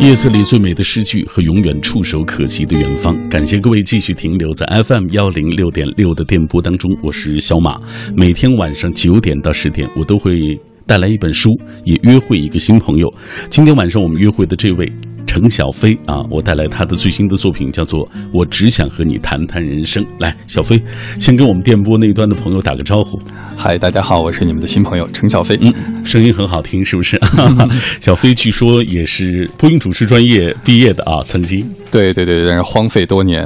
夜色里最美的诗句和永远触手可及的远方。感谢各位继续停留在 FM 幺零六点六的电波当中，我是小马。每天晚上九点到十点，我都会带来一本书，也约会一个新朋友。今天晚上我们约会的这位。程小飞啊，我带来他的最新的作品，叫做《我只想和你谈谈人生》。来，小飞，先跟我们电波那端的朋友打个招呼。嗨，大家好，我是你们的新朋友程小飞。嗯，声音很好听，是不是？小飞据说也是播音主持专业毕业的啊，曾经。对对对，但是荒废多年。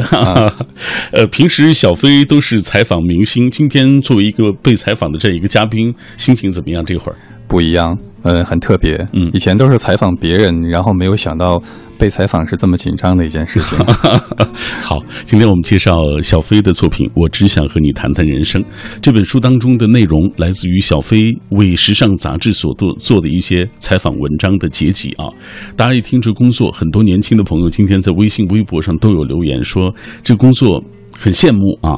呃，平时小飞都是采访明星，今天作为一个被采访的这一个嘉宾，心情怎么样？这会儿？不一样，嗯，很特别，嗯，以前都是采访别人，然后没有想到被采访是这么紧张的一件事情。好，今天我们介绍小飞的作品《我只想和你谈谈人生》这本书当中的内容，来自于小飞为时尚杂志所做做的一些采访文章的结集啊。大家一听这工作，很多年轻的朋友今天在微信、微博上都有留言说，这工作。很羡慕啊，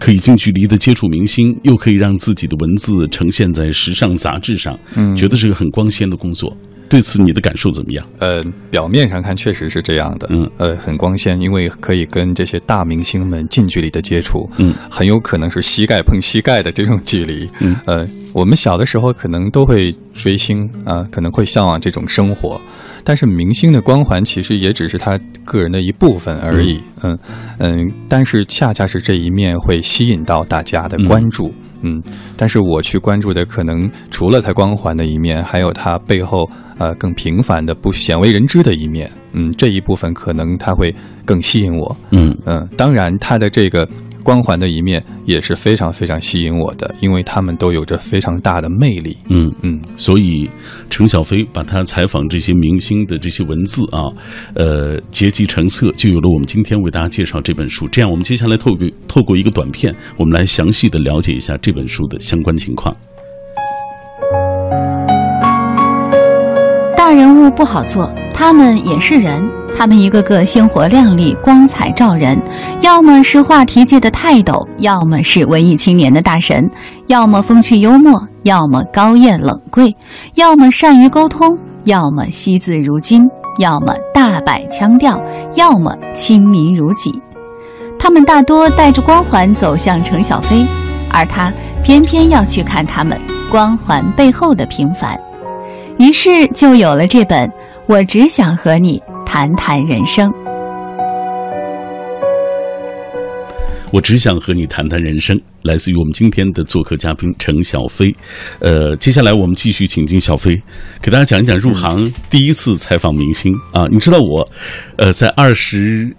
可以近距离的接触明星，又可以让自己的文字呈现在时尚杂志上，嗯，觉得是个很光鲜的工作。对此你的感受怎么样？呃，表面上看确实是这样的，嗯，呃，很光鲜，因为可以跟这些大明星们近距离的接触，嗯，很有可能是膝盖碰膝盖的这种距离，嗯，呃，我们小的时候可能都会追星啊，可能会向往这种生活。但是明星的光环其实也只是他个人的一部分而已，嗯。嗯，但是恰恰是这一面会吸引到大家的关注，嗯，但是我去关注的可能除了他光环的一面，还有他背后呃更平凡的不鲜为人知的一面，嗯，这一部分可能他会更吸引我，嗯。嗯，当然他的这个。光环的一面也是非常非常吸引我的，因为他们都有着非常大的魅力。嗯。嗯，所以程小飞把他采访这些明星的这些文字啊，呃，结集成册，就有了我们今天为大家介绍这本书。这样，我们接下来透过透过一个短片，我们来详细的了解一下这本书的相关情况。大人物不好做，他们也是人。他们一个个鲜活亮丽、光彩照人，要么是话题界的泰斗，要么是文艺青年的大神，要么风趣幽默，要么高艳冷贵，要么善于沟通，要么惜字如金，要么大摆腔调，要么亲民如己。他们大多带着光环走向程小飞，而他偏偏要去看他们光环背后的平凡，于是就有了这本《我只想和你》。谈谈人生，我只想和你谈谈人生。来自于我们今天的做客嘉宾程小飞。呃，接下来我们继续请进小飞，给大家讲一讲入行第一次采访明星啊。你知道我，呃，在二十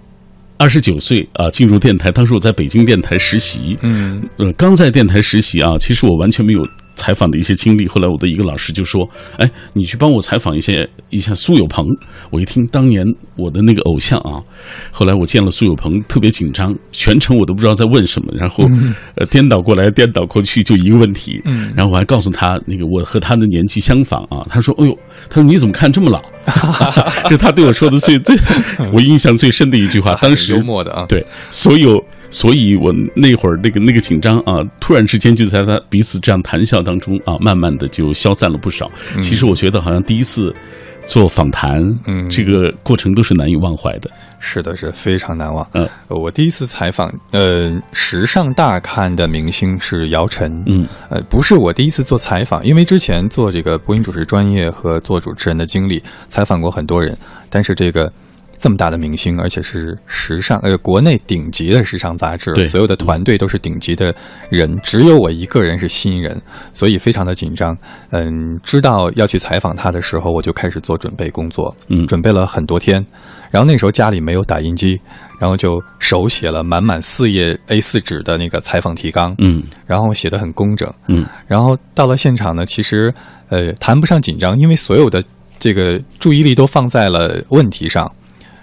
二十九岁啊进入电台，当时我在北京电台实习，嗯，呃，刚在电台实习啊，其实我完全没有。采访的一些经历，后来我的一个老师就说：“哎，你去帮我采访一些一下苏有朋。”我一听，当年我的那个偶像啊。后来我见了苏有朋，特别紧张，全程我都不知道在问什么，然后呃颠倒过来颠倒过去，就一个问题。嗯，然后我还告诉他，那个我和他的年纪相仿啊。他说：“哎呦，他说你怎么看这么老？” 这他对我说的最最 我印象最深的一句话。当时幽默的啊，对所有。所以，我那会儿那个那个紧张啊，突然之间就在他彼此这样谈笑当中啊，慢慢的就消散了不少。其实我觉得好像第一次做访谈，嗯，这个过程都是难以忘怀的。是的，是非常难忘。嗯，我第一次采访呃时尚大刊的明星是姚晨。嗯，呃，不是我第一次做采访，因为之前做这个播音主持专业和做主持人的经历，采访过很多人，但是这个。这么大的明星，而且是时尚呃国内顶级的时尚杂志，所有的团队都是顶级的人，只有我一个人是新人，所以非常的紧张。嗯，知道要去采访他的时候，我就开始做准备工作，嗯，准备了很多天。然后那时候家里没有打印机，然后就手写了满满四页 A 四纸的那个采访提纲，嗯，然后写的很工整，嗯，然后到了现场呢，其实呃谈不上紧张，因为所有的这个注意力都放在了问题上。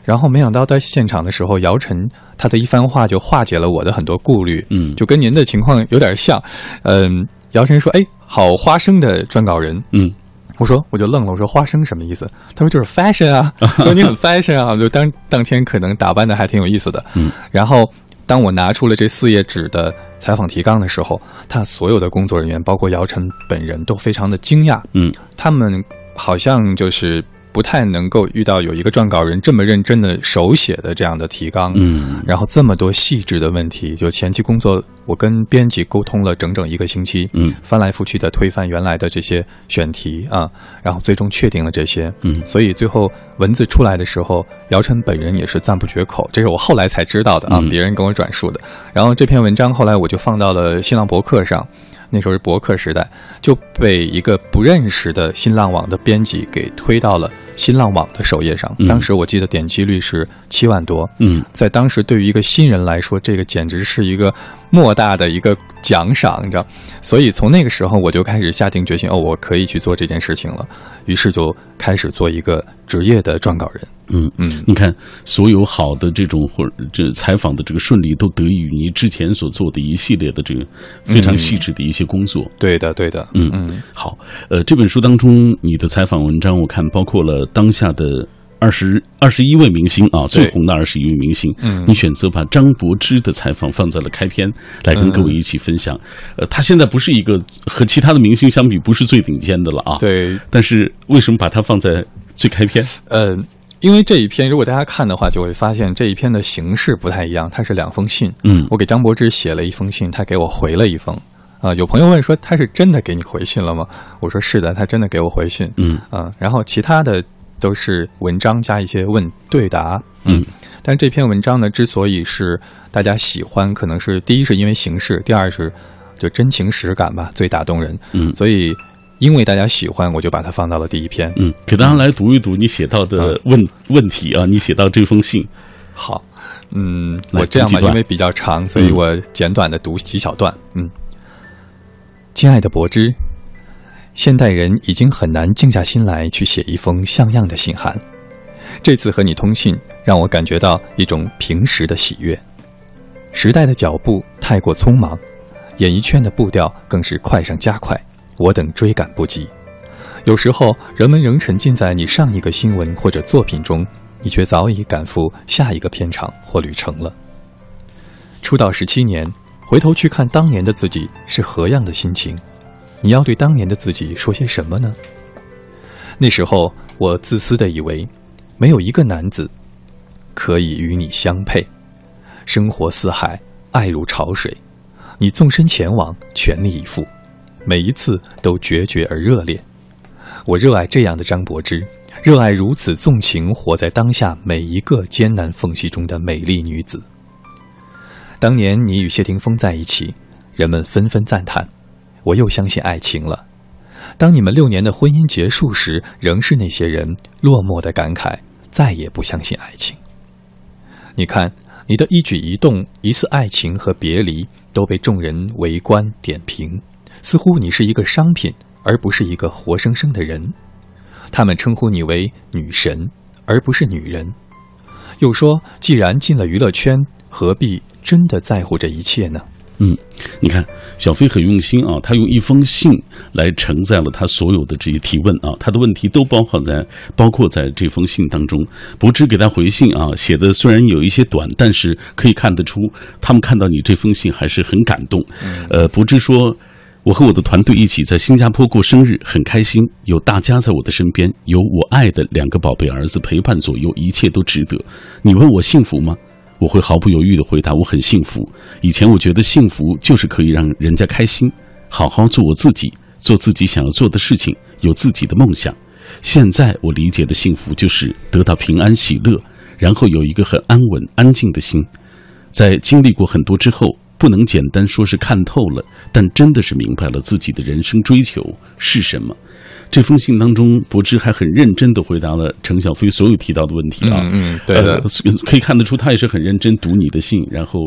然后没想到在现场的时候，姚晨他的一番话就化解了我的很多顾虑，嗯，就跟您的情况有点像，嗯，姚晨说：“哎，好花生的撰稿人。”嗯，我说我就愣了，我说花生什么意思？他说就是 fashion 啊，说你很 fashion 啊，就当当天可能打扮的还挺有意思的，嗯。然后当我拿出了这四页纸的采访提纲的时候，他所有的工作人员，包括姚晨本人都非常的惊讶，嗯，他们好像就是。不太能够遇到有一个撰稿人这么认真的手写的这样的提纲，嗯然后这么多细致的问题，就前期工作，我跟编辑沟通了整整一个星期，嗯翻来覆去的推翻原来的这些选题啊，然后最终确定了这些，嗯所以最后文字出来的时候，姚晨本人也是赞不绝口，这是我后来才知道的啊，嗯别人跟我转述的。然后这篇文章后来我就放到了新浪博客上。那时候是博客时代，就被一个不认识的新浪网的编辑给推到了新浪网的首页上。嗯当时我记得点击率是七万多，嗯在当时对于一个新人来说，这个简直是一个莫大的一个奖赏，你知道。所以从那个时候我就开始下定决心，哦，我可以去做这件事情了。于是就开始做一个职业的撰稿人。嗯嗯，你看，所有好的这种或者这采访的这个顺利，都得益于你之前所做的一系列的这个非常细致的一些工作。对的，对的，嗯嗯好，呃，这本书当中你的采访文章，我看包括了当下的二十二十一位明星啊，最红的二十一位明星。嗯你选择把张柏芝的采访放在了开篇，来跟各位一起分享。呃，他现在不是一个和其他的明星相比不是最顶尖的了啊。。对，但是为什么把它放在最开篇？呃，因为这一篇如果大家看的话，就会发现这一篇的形式不太一样，它是两封信。嗯我给张柏芝写了一封信，他给我回了一封。啊、有朋友问说他是真的给你回信了吗？我说是的，他真的给我回信。嗯啊、然后其他的都是文章加一些问对答。嗯，但这篇文章呢，之所以是大家喜欢，可能是第一是因为形式，第二是就真情实感吧，最打动人。嗯所以因为大家喜欢，我就把它放到了第一篇。嗯，给大家来读一读你写到的问、问题啊，你写到这封信。好，嗯，我这样吧，因为比较长，所以嗯我简短的读几小段。嗯，亲爱的柏芝，现代人已经很难静下心来去写一封像样的信函。这次和你通信，让我感觉到一种平时的喜悦。时代的脚步太过匆忙，演艺圈的步调更是快上加快，我等追赶不及。有时候，人们仍沉浸在你上一个新闻或者作品中，你却早已赶赴下一个片场或旅程了。出道十七年，回头去看当年的自己是何样的心情？你要对当年的自己说些什么呢？那时候，我自私的以为，没有一个男子可以与你相配。生活似海，爱如潮水，你纵身前往，全力以赴，每一次都决绝而热烈。我热爱这样的张柏芝，热爱如此纵情活在当下每一个艰难缝隙中的美丽女子。当年你与谢霆锋在一起，人们纷纷赞叹，我又相信爱情了。当你们六年的婚姻结束时，仍是那些人落寞的感慨，再也不相信爱情。你看，你的一举一动，一次爱情和别离，都被众人围观点评，似乎你是一个商品，而不是一个活生生的人。他们称呼你为女神，而不是女人。又说，既然进了娱乐圈，何必真的在乎这一切呢？嗯，你看小飞很用心啊，他用一封信来承载了他所有的这些提问啊，他的问题都包含在包括在这封信当中。柏芝给他回信啊，写的虽然有一些短，但是可以看得出他们看到你这封信还是很感动。呃，柏芝说。我和我的团队一起在新加坡过生日，很开心，有大家在我的身边，有我爱的两个宝贝儿子陪伴左右，一切都值得。你问我幸福吗？我会毫不犹豫地回答：我很幸福。以前我觉得幸福就是可以让人家开心，好好做我自己，做自己想要做的事情，有自己的梦想。现在我理解的幸福就是得到平安喜乐，然后有一个很安稳、安静的心。在经历过很多之后，不能简单说是看透了，但真的是明白了自己的人生追求是什么。这封信当中，柏芝还很认真的回答了程小飞所有提到的问题啊。嗯嗯对的呃可以看得出他也是很认真读你的信，然后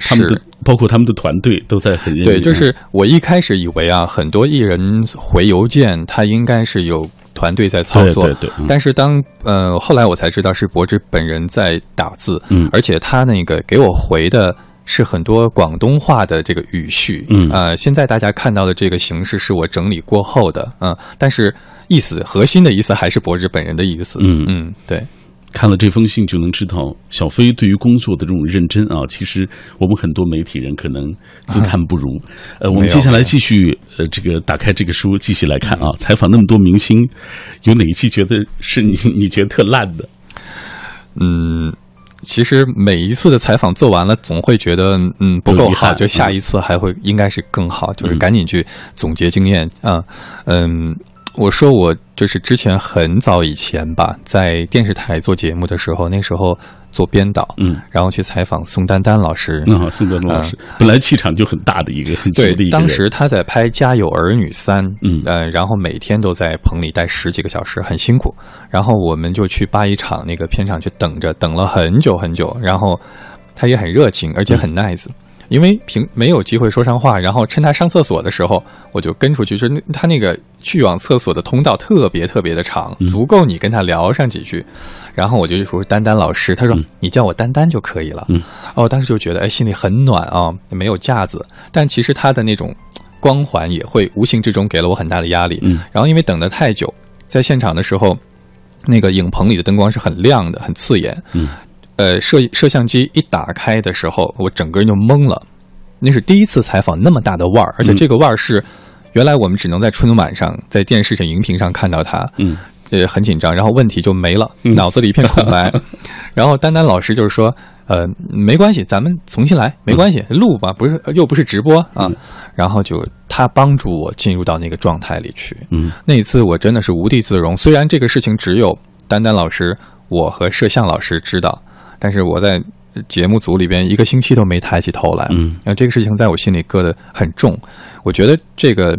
他们包括他们的团队都在很认真。对，就是我一开始以为啊，很多艺人回邮件，他应该是有团队在操作，对对对嗯但是当呃后来我才知道是柏芝本人在打字，嗯而且他那个给我回的。是很多广东话的这个语序，嗯呃，现在大家看到的这个形式是我整理过后的，嗯、但是意思核心的意思还是博士本人的意思，嗯嗯，对，看了这封信就能知道小飞对于工作的这种认真啊。其实我们很多媒体人可能自叹不如。呃，我们接下来继续呃，这个打开这个书继续来看啊。采访那么多明星，有哪一期觉得是你你觉得特烂的？嗯。其实每一次的采访做完了，总会觉得嗯不够好，就下一次还会应该是更好，就是赶紧去总结经验啊。嗯，我说我就是之前很早以前吧，在电视台做节目的时候，那时候。做编导，嗯，然后去采访宋丹丹老师。嗯，宋丹丹老师本来气场就很大的一个，很对。当时他在拍《家有儿女三》，嗯，呃，然后每天都在棚里待十几个小时，很辛苦。然后我们就去八一厂那个片场去等着，等了很久很久。然后他也很热情，而且很 nice。因为平没有机会说上话，然后趁他上厕所的时候，我就跟出去。就是他那个去往厕所的通道特别特别的长，足够你跟他聊上几句。然后我就说丹丹老师，他说你叫我丹丹就可以了。哦，当时就觉得哎，心里很暖啊，没有架子。但其实他的那种光环也会无形之中给了我很大的压力。然后因为等得太久，在现场的时候，那个影棚里的灯光是很亮的，很刺眼。呃，摄摄像机一打开的时候，我整个人就懵了。那是第一次采访那么大的腕儿，而且这个腕儿是原来我们只能在春晚上、在电视上荧屏上看到他。嗯，呃，很紧张，然后问题就没了，脑子里一片空白。然后丹丹老师就是说：“呃，没关系，咱们重新来，没关系，录吧，不是又不是直播啊。”然后就他帮助我进入到那个状态里去。嗯，那一次我真的是无地自容。虽然这个事情只有丹丹老师、我和摄像老师知道。但是我在节目组里边一个星期都没抬起头来，嗯，那这个事情在我心里搁得很重。我觉得这个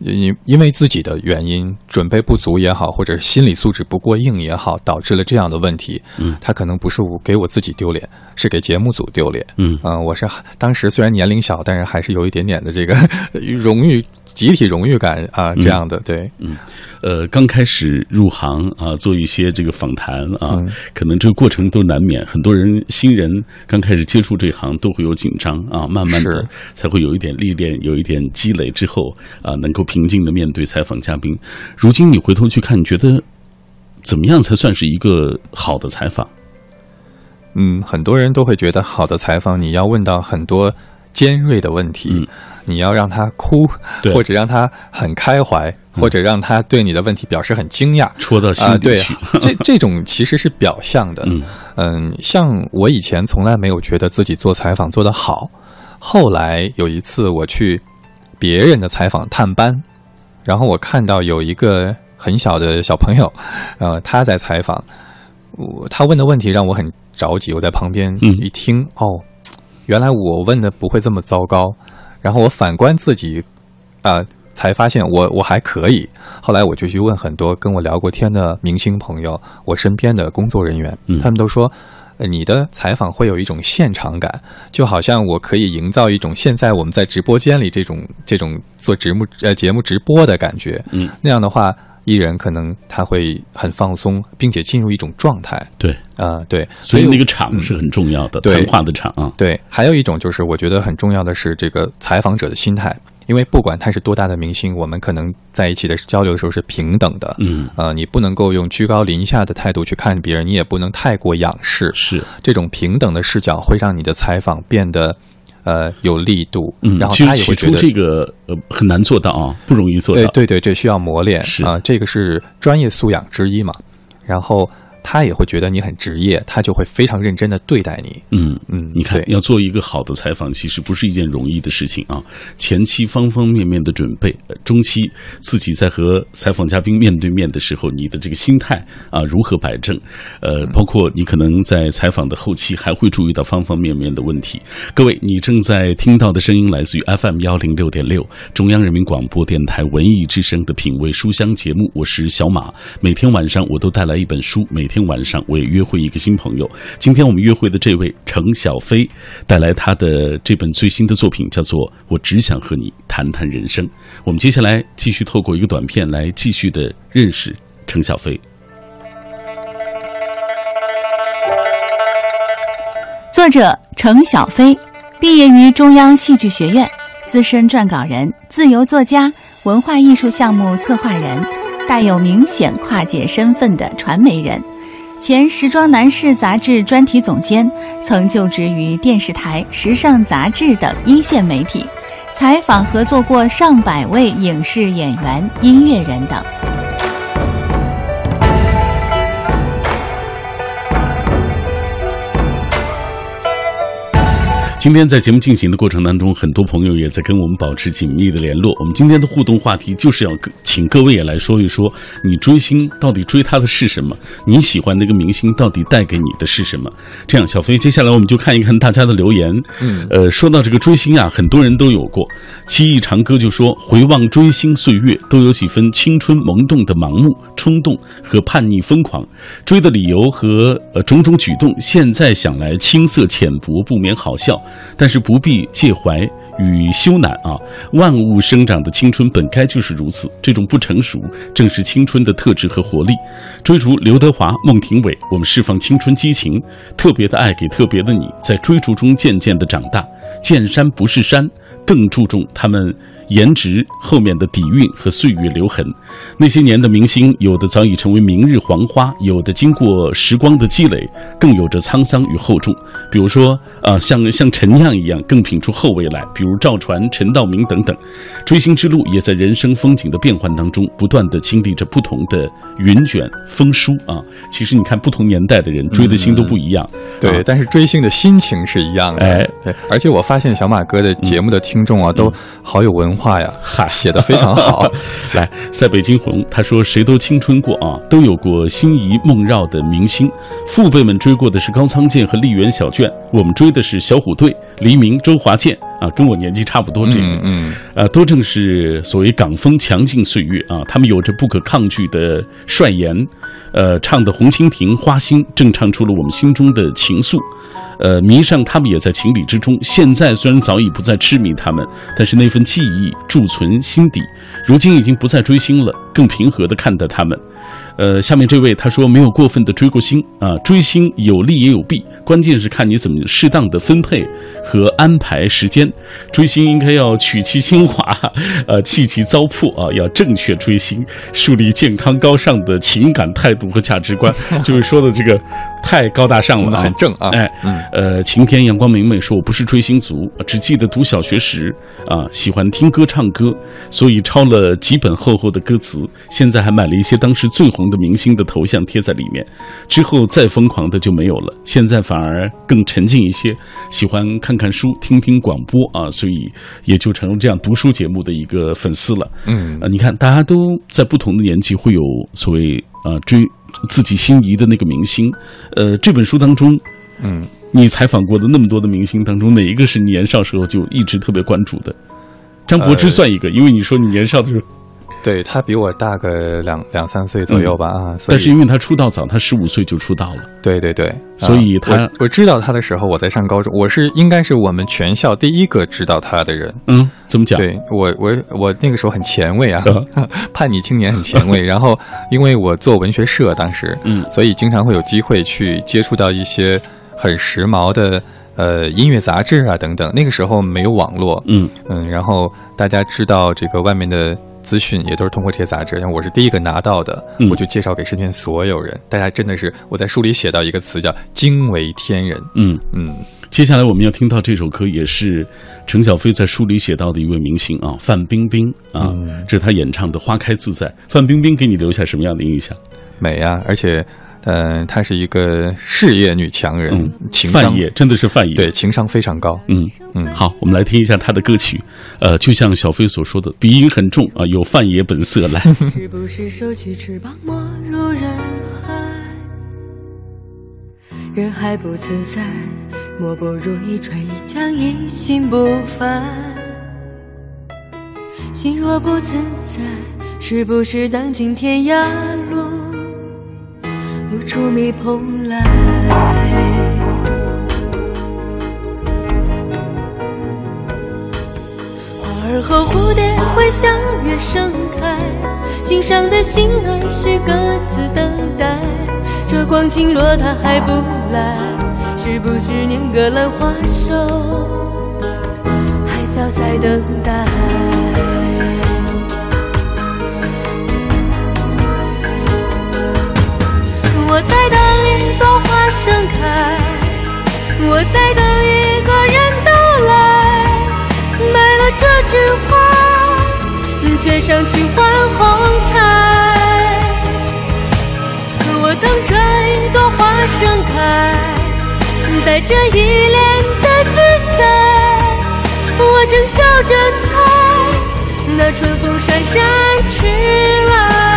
因因为自己的原因，准备不足也好，或者心理素质不过硬也好，导致了这样的问题。嗯，他可能不是我给我自己丢脸，是给节目组丢脸。嗯，啊，我是当时虽然年龄小，但是还是有一点点的这个 荣誉。集体荣誉感啊，这样的对，嗯，呃，刚开始入行啊，做一些这个访谈啊，可能这个过程都难免。很多人新人刚开始接触这行都会有紧张啊，慢慢的才会有一点历练，有一点积累之后啊，能够平静的面对采访嘉宾。如今你回头去看，你觉得怎么样才算是一个好的采访？嗯，很多人都会觉得好的采访，你要问到很多。尖锐的问题，你要让他哭，或者让他很开怀，或者让他对你的问题表示很惊讶，戳到心底去。这这种其实是表象的。嗯，像我以前从来没有觉得自己做采访做得好，后来有一次我去别人的采访探班，然后我看到有一个很小的小朋友，呃，他在采访，我他问的问题让我很着急，我在旁边一听，哦。原来我问的不会这么糟糕，然后我反观自己，啊，才发现我我还可以。后来我就去问很多跟我聊过天的明星朋友，我身边的工作人员，他们都说，你的采访会有一种现场感，就好像我可以营造一种现在我们在直播间里这种这种做节目呃节目直播的感觉。嗯，那样的话。艺人可能他会很放松，并且进入一种状态。对，啊，对，所以那个场是很重要的，谈话的场啊。对，还有一种就是我觉得很重要的是这个采访者的心态，因为不管他是多大的明星，我们可能在一起的交流的时候是平等的。嗯，呃，你不能够用居高临下的态度去看别人，你也不能太过仰视。是这种平等的视角会让你的采访变得。呃，有力度，嗯，然后他也会觉得这个呃很难做到啊，不容易做到。对对对，这需要磨练是啊，这个是专业素养之一嘛。然后。他也会觉得你很职业，他就会非常认真的对待你。嗯嗯，你看，要做一个好的采访，其实不是一件容易的事情啊。前期方方面面的准备，中期自己在和采访嘉宾面对面的时候，你的这个心态啊如何摆正？呃，包括你可能在采访的后期还会注意到方方面面的问题。各位，你正在听到的声音来自于 FM 幺零六点六，中央人民广播电台文艺之声的品味书香节目，我是小马。每天晚上我都带来一本书，每天晚上我也约会一个新朋友。今天我们约会的这位程小飞，带来他的这本最新的作品，叫做《我只想和你谈谈人生》。我们接下来继续透过一个短片来继续的认识程小飞。作者程小飞，毕业于中央戏剧学院，资深撰稿人、自由作家、文化艺术项目策划人。带有明显跨界身份的传媒人，前时装男士杂志专题总监，曾就职于电视台、时尚杂志等一线媒体，采访合作过上百位影视演员、音乐人等。今天在节目进行的过程当中，很多朋友也在跟我们保持紧密的联络。我们今天的互动话题就是要请各位也来说一说，你追星到底追他的是什么？你喜欢那个明星到底带给你的是什么？这样，小飞，接下来我们就看一看大家的留言。嗯，呃，说到这个追星啊，很多人都有过。七亿长歌就说，回望追星岁月，都有几分青春萌动的盲目、冲动和叛逆疯狂。追的理由和呃种种举动，现在想来青涩浅薄，不免好笑。但是不必介怀与羞赧啊！万物生长的青春本该就是如此，这种不成熟正是青春的特质和活力。追逐刘德华、孟庭苇，我们释放青春激情，特别的爱给特别的你，在追逐中渐渐的长大。见山不是山，更注重他们。颜值后面的底蕴和岁月留痕，那些年的明星，有的早已成为明日黄花，有的经过时光的积累，更有着沧桑与厚重。比如说，啊，像像陈酿一样，更品出后味来。比如赵传、陈道明等等，追星之路也在人生风景的变换当中，不断的经历着不同的云卷风舒啊。其实你看，不同年代的人追的星都不一样，对，但是追星的心情是一样的。哎，而且我发现小马哥的节目的听众啊，都好有文。话呀，哈，写的非常好。来，塞北惊鸿，他说：“谁都青春过啊，都有过心仪梦绕的明星。父辈们追过的是高仓健和丽媛小娟，我们追的是小虎队、黎明、周华健啊，跟我年纪差不多。这个，嗯，呃，都正是所谓港风强劲岁月啊。他们有着不可抗拒的帅颜，呃，唱的《红蜻蜓》《花心》，正唱出了我们心中的情愫。”呃，迷上他们也在情理之中。现在虽然早已不再痴迷他们，但是那份记忆贮存心底。如今已经不再追星了，更平和地看待他们。呃，下面这位他说没有过分的追过星啊，追星有利也有弊，关键是看你怎么适当的分配和安排时间。追星应该要取其精华，呃，弃其糟粕啊，要正确追星，树立健康高尚的情感态度和价值观。这 位说的这个太高大上了，很正啊。哎，呃，晴天阳光明媚说，我不是追星族，只记得读小学时啊，喜欢听歌唱歌，所以抄了几本厚厚的歌词，现在还买了一些当时最红。的明星的头像贴在里面，之后再疯狂的就没有了。现在反而更沉静一些，喜欢看看书、听听广播啊，所以也就成了这样读书节目的一个粉丝了。嗯啊，你看，大家都在不同的年纪会有所谓啊追自己心仪的那个明星。呃，这本书当中，嗯，你采访过的那么多的明星当中，哪一个是你年少时候就一直特别关注的？张柏芝算一个，因为你说你年少的时候。对他比我大个两两三岁左右吧啊，但是因为他出道早，他十五岁就出道了。对对对，所以他我知道他的时候，我在上高中，我是应该是我们全校第一个知道他的人。嗯，怎么讲？对我我我那个时候很前卫啊，叛逆青年很前卫。然后因为我做文学社，当时嗯，所以经常会有机会去接触到一些很时髦的呃音乐杂志啊等等。那个时候没有网络，嗯嗯，然后大家知道这个外面的。资讯也都是通过这些杂志，像我是第一个拿到的，我就介绍给身边所有人。大家真的是我在书里写到一个词叫“惊为天人”。嗯嗯，接下来我们要听到这首歌，也是陈小飞在书里写到的一位明星啊，范冰冰啊，这是他演唱的《花开自在》。范冰冰给你留下什么样的印象？美啊，而且。嗯，她是一个事业女强人，情商也真的是范爷，对情商非常高。嗯嗯，好，我们来听一下她的歌曲。呃，就像小飞所说的，鼻音很重啊，有范爷本色。来，是不是收起翅膀，没入人海？人海不自在，莫不如一锤一将，一心不烦。心若不自在，是不是荡尽天涯路？无处觅蓬莱，花儿和蝴蝶会相约盛开，心上的心儿需各自等待。这光景若他还不来，是不是年个兰花手，还笑在等待？盛开，我在等一个人到来。买了这枝花，卷上去换红彩。我等这一朵花盛开，带着依恋的自在。我正笑着采，那春风姗姗吹来。